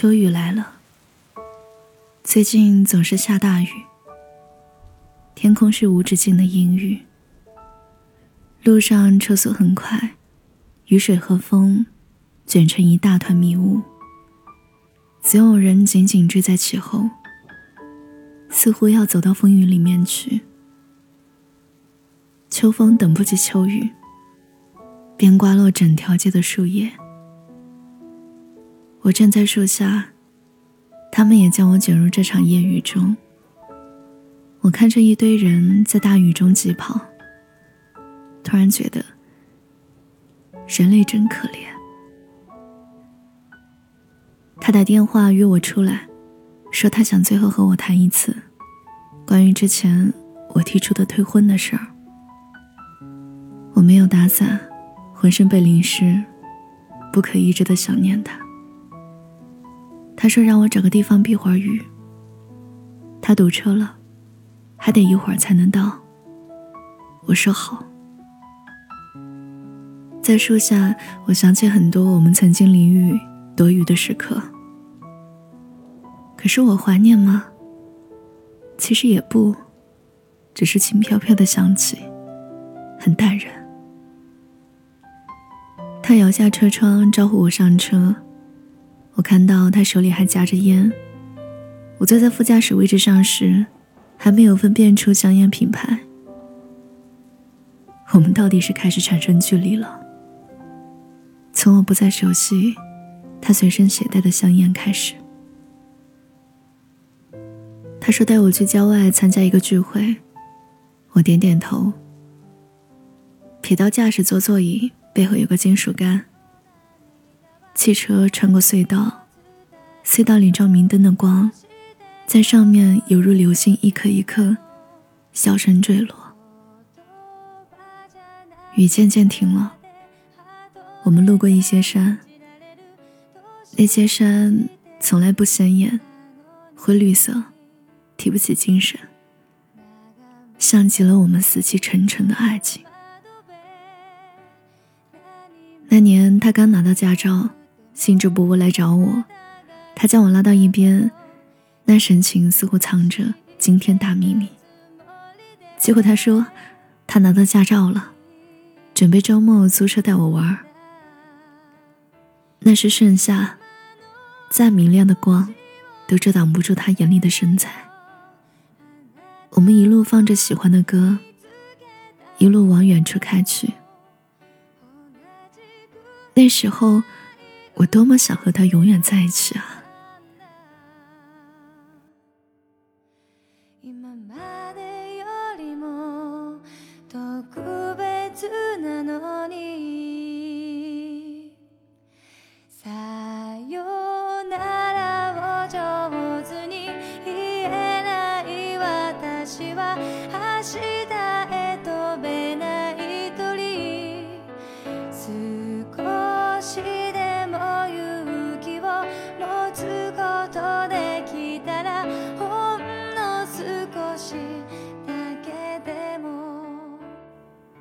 秋雨来了，最近总是下大雨，天空是无止境的阴郁，路上车速很快，雨水和风卷成一大团迷雾，总有人紧紧追在其后，似乎要走到风雨里面去。秋风等不及秋雨，便刮落整条街的树叶。我站在树下，他们也将我卷入这场夜雨中。我看着一堆人在大雨中疾跑，突然觉得人类真可怜。他打电话约我出来，说他想最后和我谈一次，关于之前我提出的退婚的事儿。我没有打伞，浑身被淋湿，不可抑制的想念他。他说让我找个地方避会儿雨。他堵车了，还得一会儿才能到。我说好。在树下，我想起很多我们曾经淋雨躲雨的时刻。可是我怀念吗？其实也不，只是轻飘飘的想起，很淡然。他摇下车窗，招呼我上车。我看到他手里还夹着烟。我坐在副驾驶位置上时，还没有分辨出香烟品牌。我们到底是开始产生距离了。从我不再熟悉他随身携带的香烟开始。他说带我去郊外参加一个聚会，我点点头。瞥到驾驶座座椅。背后有个金属杆。汽车穿过隧道，隧道里照明灯的光，在上面犹如流星，一颗一颗，小声坠落。雨渐渐停了，我们路过一些山，那些山从来不显眼，灰绿色，提不起精神，像极了我们死气沉沉的爱情。那年他刚拿到驾照，兴致勃勃来找我。他将我拉到一边，那神情似乎藏着惊天大秘密。结果他说，他拿到驾照了，准备周末租车带我玩。那是盛夏，再明亮的光，都遮挡不住他眼里的神采。我们一路放着喜欢的歌，一路往远处开去。那时候，我多么想和他永远在一起啊！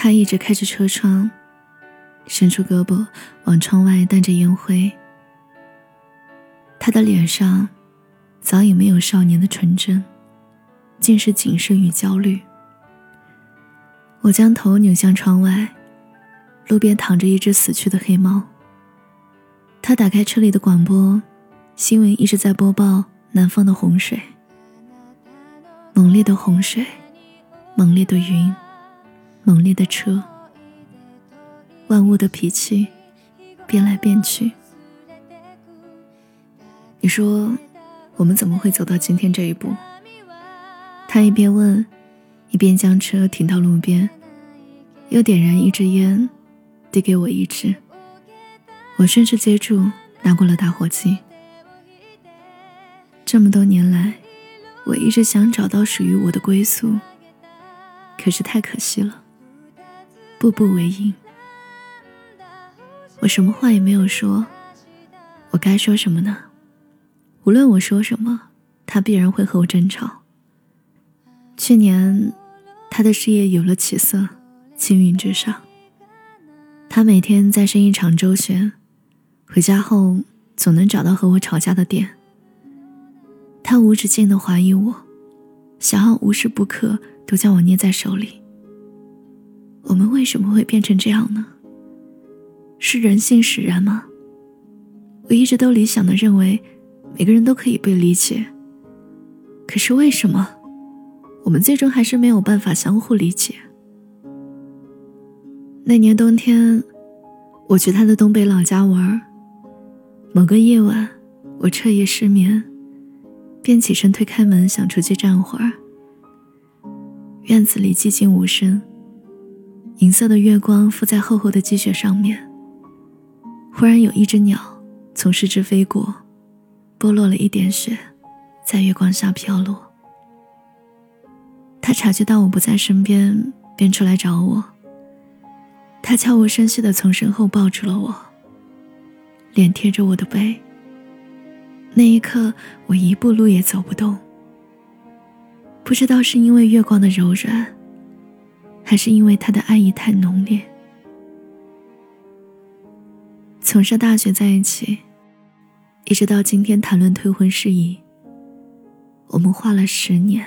他一直开着车窗，伸出胳膊往窗外弹着烟灰。他的脸上早已没有少年的纯真，尽是谨慎与焦虑。我将头扭向窗外，路边躺着一只死去的黑猫。他打开车里的广播，新闻一直在播报南方的洪水，猛烈的洪水，猛烈的云。猛烈的车，万物的脾气变来变去。你说，我们怎么会走到今天这一步？他一边问，一边将车停到路边，又点燃一支烟，递给我一支。我顺势接住，拿过了打火机。这么多年来，我一直想找到属于我的归宿，可是太可惜了。步步为营，我什么话也没有说，我该说什么呢？无论我说什么，他必然会和我争吵。去年，他的事业有了起色，青云直上。他每天在生意场周旋，回家后总能找到和我吵架的点。他无止境的怀疑我，想要无时不刻都将我捏在手里。我们为什么会变成这样呢？是人性使然吗？我一直都理想的认为，每个人都可以被理解。可是为什么，我们最终还是没有办法相互理解？那年冬天，我去他的东北老家玩。某个夜晚，我彻夜失眠，便起身推开门想出去站会儿。院子里寂静无声，银色的月光附在厚厚的积雪上面。忽然有一只鸟从失之飞过，剥落了一点雪，在月光下飘落。他察觉到我不在身边，便出来找我。他悄无声息地从身后抱住了我，脸贴着我的背。那一刻，我一步路也走不动。不知道是因为月光的柔软，还是因为他的爱意太浓烈。从上大学在一起，一直到今天谈论退婚事宜，我们花了十年。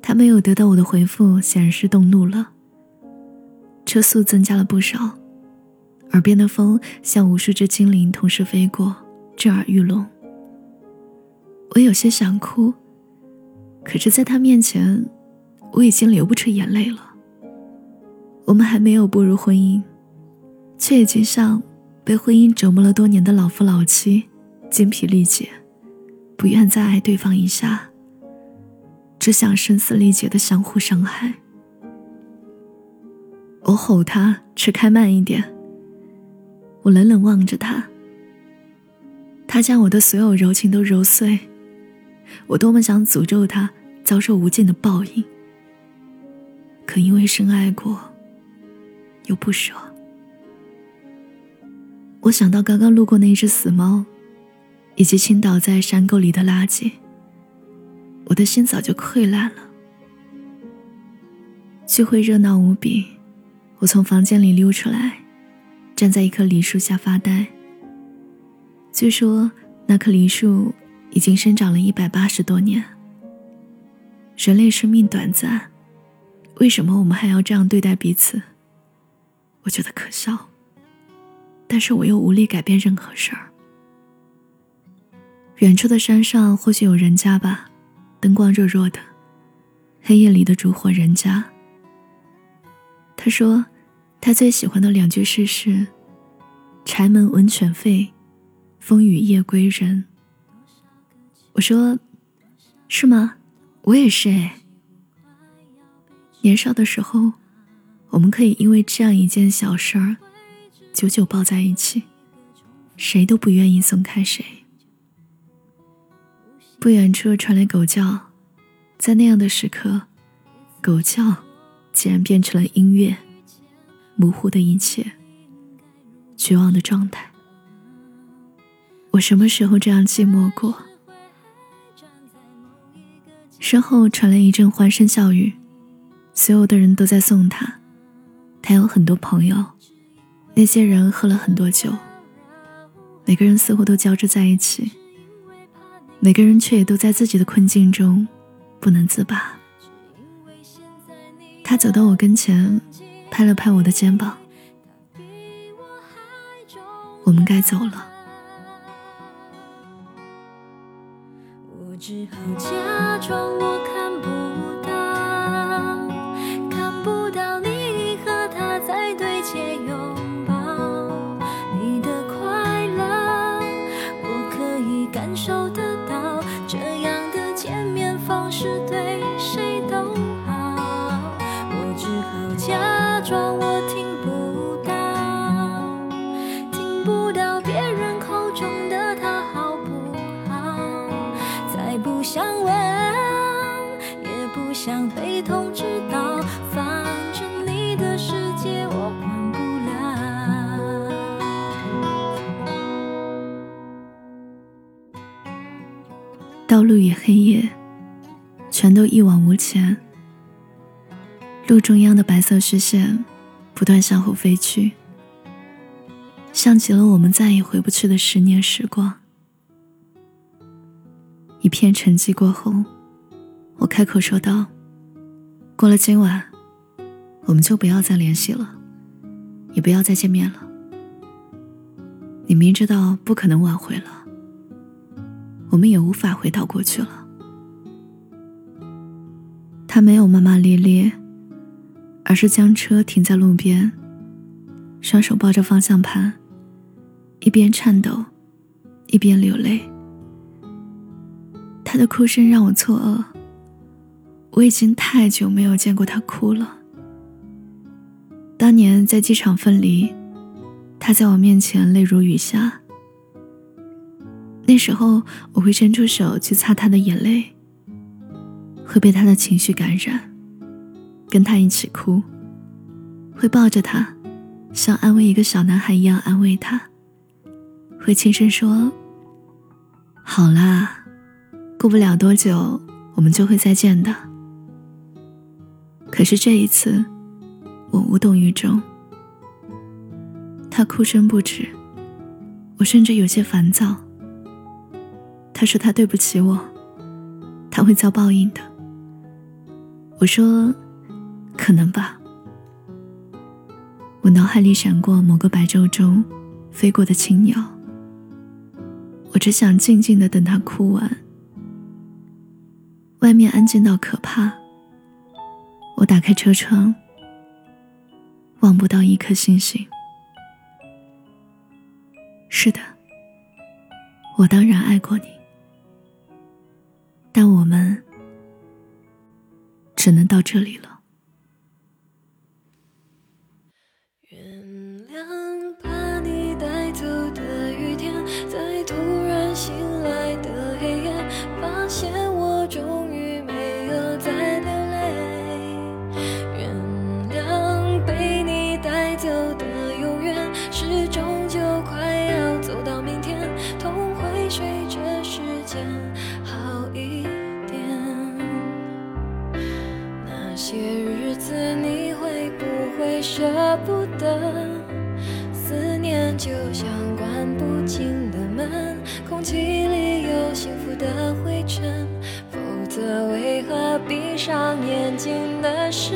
他没有得到我的回复，显然是动怒了。车速增加了不少，耳边的风像无数只精灵同时飞过，震耳欲聋。我有些想哭，可是在他面前，我已经流不出眼泪了。我们还没有步入婚姻。却已经像被婚姻折磨了多年的老夫老妻，精疲力竭，不愿再爱对方一下，只想声嘶力竭的相互伤害。我吼他车开慢一点。我冷冷望着他，他将我的所有柔情都揉碎，我多么想诅咒他遭受无尽的报应，可因为深爱过，又不舍。我想到刚刚路过那只死猫，以及倾倒在山沟里的垃圾，我的心早就溃烂了。聚会热闹无比，我从房间里溜出来，站在一棵梨树下发呆。据说那棵梨树已经生长了一百八十多年。人类生命短暂，为什么我们还要这样对待彼此？我觉得可笑。但是我又无力改变任何事儿。远处的山上或许有人家吧，灯光弱弱的，黑夜里的烛火人家。他说，他最喜欢的两句诗是：“柴门闻犬吠，风雨夜归人。”我说：“是吗？我也是哎。”年少的时候，我们可以因为这样一件小事儿。久久抱在一起，谁都不愿意松开谁。不远处传来狗叫，在那样的时刻，狗叫竟然变成了音乐，模糊的一切，绝望的状态。我什么时候这样寂寞过？身后传来一阵欢声笑语，所有的人都在送他，他有很多朋友。那些人喝了很多酒，每个人似乎都交织在一起，每个人却也都在自己的困境中不能自拔。他走到我跟前，拍了拍我的肩膀：“我们该走了。”我只好假装我想问，也不想被通知到，反正你的世界我管不了道路与黑夜，全都一往无前。路中央的白色虚线不断向后飞去，像极了我们再也回不去的十年时光。一片沉寂过后，我开口说道：“过了今晚，我们就不要再联系了，也不要再见面了。你明知道不可能挽回了，我们也无法回到过去了。”他没有骂骂咧咧，而是将车停在路边，双手抱着方向盘。一边颤抖，一边流泪。他的哭声让我错愕。我已经太久没有见过他哭了。当年在机场分离，他在我面前泪如雨下。那时候我会伸出手去擦他的眼泪，会被他的情绪感染，跟他一起哭，会抱着他，像安慰一个小男孩一样安慰他。会轻声说：“好啦，过不了多久，我们就会再见的。”可是这一次，我无动于衷。他哭声不止，我甚至有些烦躁。他说他对不起我，他会遭报应的。我说：“可能吧。”我脑海里闪过某个白昼中飞过的青鸟。我只想静静的等他哭完。外面安静到可怕。我打开车窗，望不到一颗星星。是的，我当然爱过你，但我们只能到这里了。是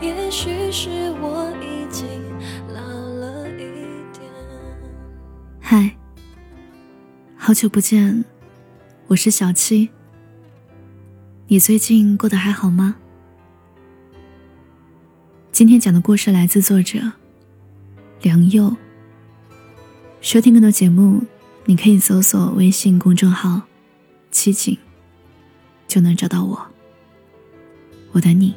也许是我已经老了一点。嗨，好久不见，我是小七。你最近过得还好吗？今天讲的故事来自作者梁佑。收听更多节目，你可以搜索微信公众号“七景”，就能找到我。我等你。